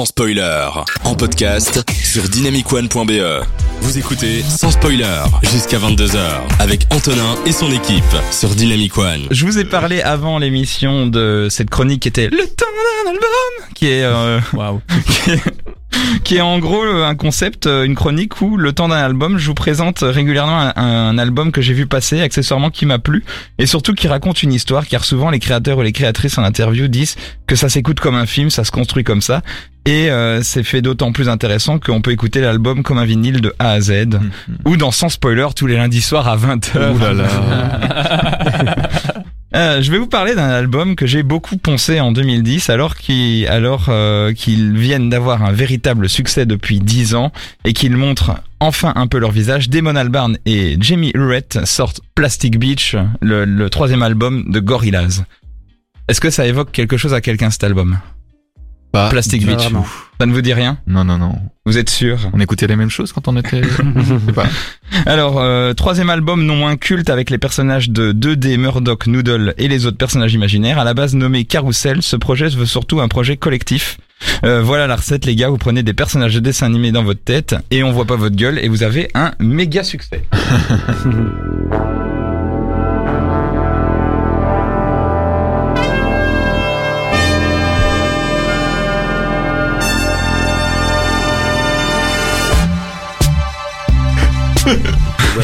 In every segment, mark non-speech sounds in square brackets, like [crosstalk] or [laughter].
sans spoiler. En podcast sur dynamicone.be. Vous écoutez sans spoiler jusqu'à 22h avec Antonin et son équipe sur Dynamic One. Je vous ai parlé avant l'émission de cette chronique qui était Le temps d'un album, qui est, euh, [laughs] qui est, [laughs] qui est en gros un concept, euh, une chronique où le temps d'un album, je vous présente régulièrement un, un album que j'ai vu passer, accessoirement qui m'a plu, et surtout qui raconte une histoire, car souvent les créateurs ou les créatrices en interview disent que ça s'écoute comme un film, ça se construit comme ça, et euh, c'est fait d'autant plus intéressant qu'on peut écouter l'album comme un vinyle de A à Z, ou dans Sans Spoiler tous les lundis soirs à 20h. Ouh là là. [laughs] Euh, je vais vous parler d'un album que j'ai beaucoup poncé en 2010 alors euh, qu'ils viennent d'avoir un véritable succès depuis 10 ans et qu'ils montrent enfin un peu leur visage. Damon Albarn et Jamie Hurrett sortent Plastic Beach, le troisième album de Gorillaz. Est-ce que ça évoque quelque chose à quelqu'un cet album? Pas Plastic Beach. vraiment. Ça ne vous dit rien Non, non, non. Vous êtes sûr On écoutait les mêmes choses quand on était. [laughs] Je sais pas. Alors, euh, troisième album non moins culte avec les personnages de 2D, Murdoch, Noodle et les autres personnages imaginaires. À la base nommé Carousel, ce projet veut surtout un projet collectif. Euh, voilà la recette les gars, vous prenez des personnages de dessin animé dans votre tête et on voit pas votre gueule et vous avez un méga succès. [laughs]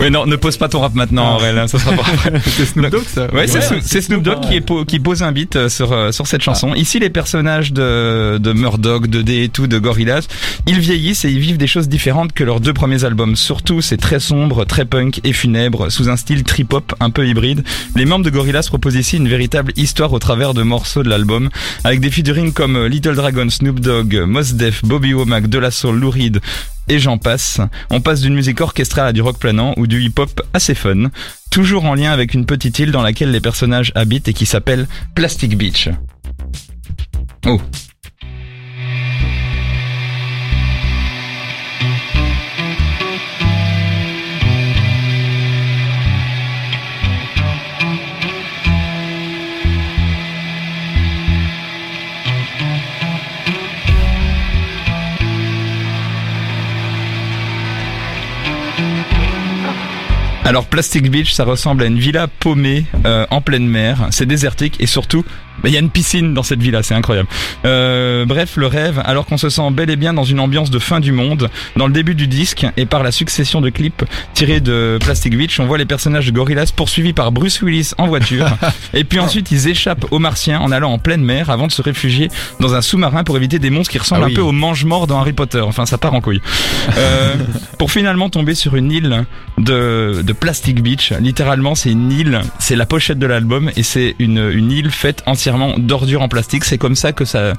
Ouais non, ne pose pas ton rap maintenant Aurel, hein, ça sera pas [laughs] C'est Snoop Dogg ça Ouais, c'est Snoop- Dogg qui, est po- qui pose un beat euh, sur, euh, sur cette chanson. Ici, les personnages de, de Murdoch, de D et tout, de Gorillaz, ils vieillissent et ils vivent des choses différentes que leurs deux premiers albums. Surtout, c'est très sombre, très punk et funèbre, sous un style trip-hop un peu hybride. Les membres de Gorillaz proposent ici une véritable histoire au travers de morceaux de l'album, avec des featuring comme euh, Little Dragon, Snoop Dogg, Mos Def, Bobby Womack, De La Soul, Lou Reed, et j'en passe. On passe d'une musique orchestrale à du rock planant ou du hip-hop assez fun, toujours en lien avec une petite île dans laquelle les personnages habitent et qui s'appelle Plastic Beach. Oh. Alors Plastic Beach, ça ressemble à une villa paumée euh, en pleine mer. C'est désertique et surtout, il y a une piscine dans cette villa, c'est incroyable. Euh, bref, le rêve, alors qu'on se sent bel et bien dans une ambiance de fin du monde. Dans le début du disque et par la succession de clips tirés de Plastic Beach, on voit les personnages de Gorillaz poursuivis par Bruce Willis en voiture. [laughs] et puis ensuite, ils échappent aux Martiens en allant en pleine mer avant de se réfugier dans un sous-marin pour éviter des monstres qui ressemblent Ah oui. un peu aux mange-morts dans Harry Potter. Enfin, ça part en couille. Euh, [laughs] pour finalement tomber sur une île de, de Plastic Beach. Littéralement, c'est une île, c'est la pochette de l'album et c'est une, une île faite entièrement d'ordures en plastique. C'est comme ça que ça...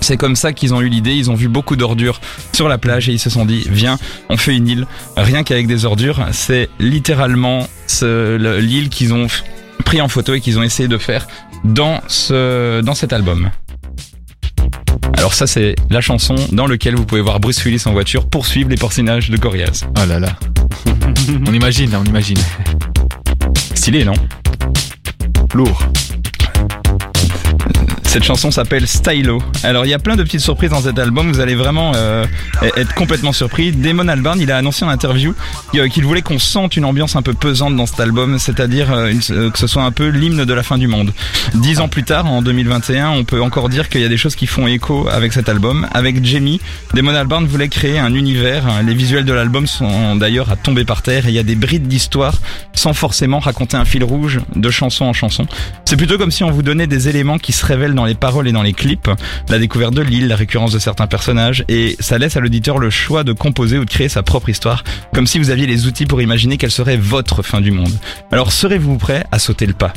C'est comme ça qu'ils ont eu l'idée, ils ont vu beaucoup d'ordures sur la plage et ils se sont dit, viens, on fait une île, rien qu'avec des ordures. C'est littéralement ce- le- l'île qu'ils ont pris en photo et qu'ils ont essayé de faire dans, ce, dans cet album. Alors ça c'est la chanson dans laquelle vous pouvez voir Bruce Willis en voiture poursuivre les personnages de Gorillaz. Oh là là. [laughs] on imagine on imagine. Stylé, non? Lourd. Cette chanson s'appelle Stylo. Alors il y a plein de petites surprises dans cet album, vous allez vraiment euh, être complètement surpris. Damon Albarn, il a annoncé en interview euh, qu'il voulait qu'on sente une ambiance un peu pesante dans cet album, c'est-à-dire euh, que ce soit un peu l'hymne de la fin du monde. Dix ans plus tard, en 2021, on peut encore dire qu'il y a des choses qui font écho avec cet album. Avec Jamie, Damon Albarn voulait créer un univers. Les visuels de l'album sont d'ailleurs à tomber par terre et il y a des brides d'histoire sans forcément raconter un fil rouge de chanson en chanson. C'est plutôt comme si on vous donnait des éléments qui se révèlent dans les paroles et dans les clips, la découverte de l'île, la récurrence de certains personnages, et ça laisse à l'auditeur le choix de composer ou de créer sa propre histoire, comme si vous aviez les outils pour imaginer quelle serait votre fin du monde. Alors serez-vous prêt à sauter le pas?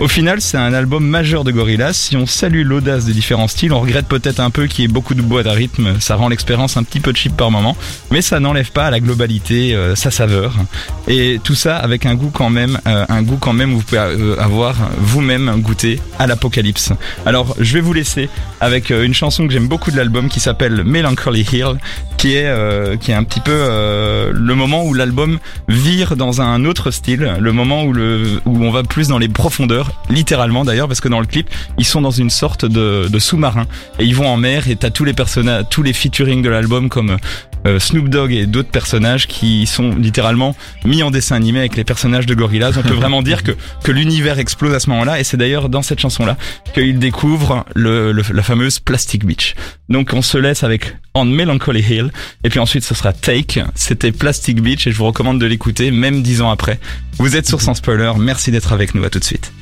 Au final, c'est un album majeur de Gorillaz. Si on salue l'audace des différents styles, on regrette peut-être un peu qu'il y ait beaucoup de boîtes à rythme. Ça rend l'expérience un petit peu cheap par moment, mais ça n'enlève pas à la globalité euh, sa saveur. Et tout ça avec un goût quand même, euh, un goût quand même où vous pouvez euh, avoir vous-même goûté à l'apocalypse. Alors, je vais vous laisser avec une chanson que j'aime beaucoup de l'album qui s'appelle Melancholy Hill, qui est euh, qui est un petit peu euh, le moment où l'album vire dans un autre style, le moment où le où on va plus dans les profondeurs littéralement d'ailleurs parce que dans le clip ils sont dans une sorte de, de sous-marin et ils vont en mer et t'as tous les personnages, tous les featuring de l'album comme Snoop Dogg et d'autres personnages qui sont littéralement mis en dessin animé avec les personnages de Gorillaz. On peut [laughs] vraiment dire que, que l'univers explose à ce moment-là et c'est d'ailleurs dans cette chanson-là qu'ils découvrent le, le- la fameuse Plastic Beach. Donc on se laisse avec On Melancholy Hill et puis ensuite ce sera Take. C'était Plastic Beach et je vous recommande de l'écouter même dix ans après. Vous êtes sur Sans Spoiler. Merci d'être avec nous. À tout de suite.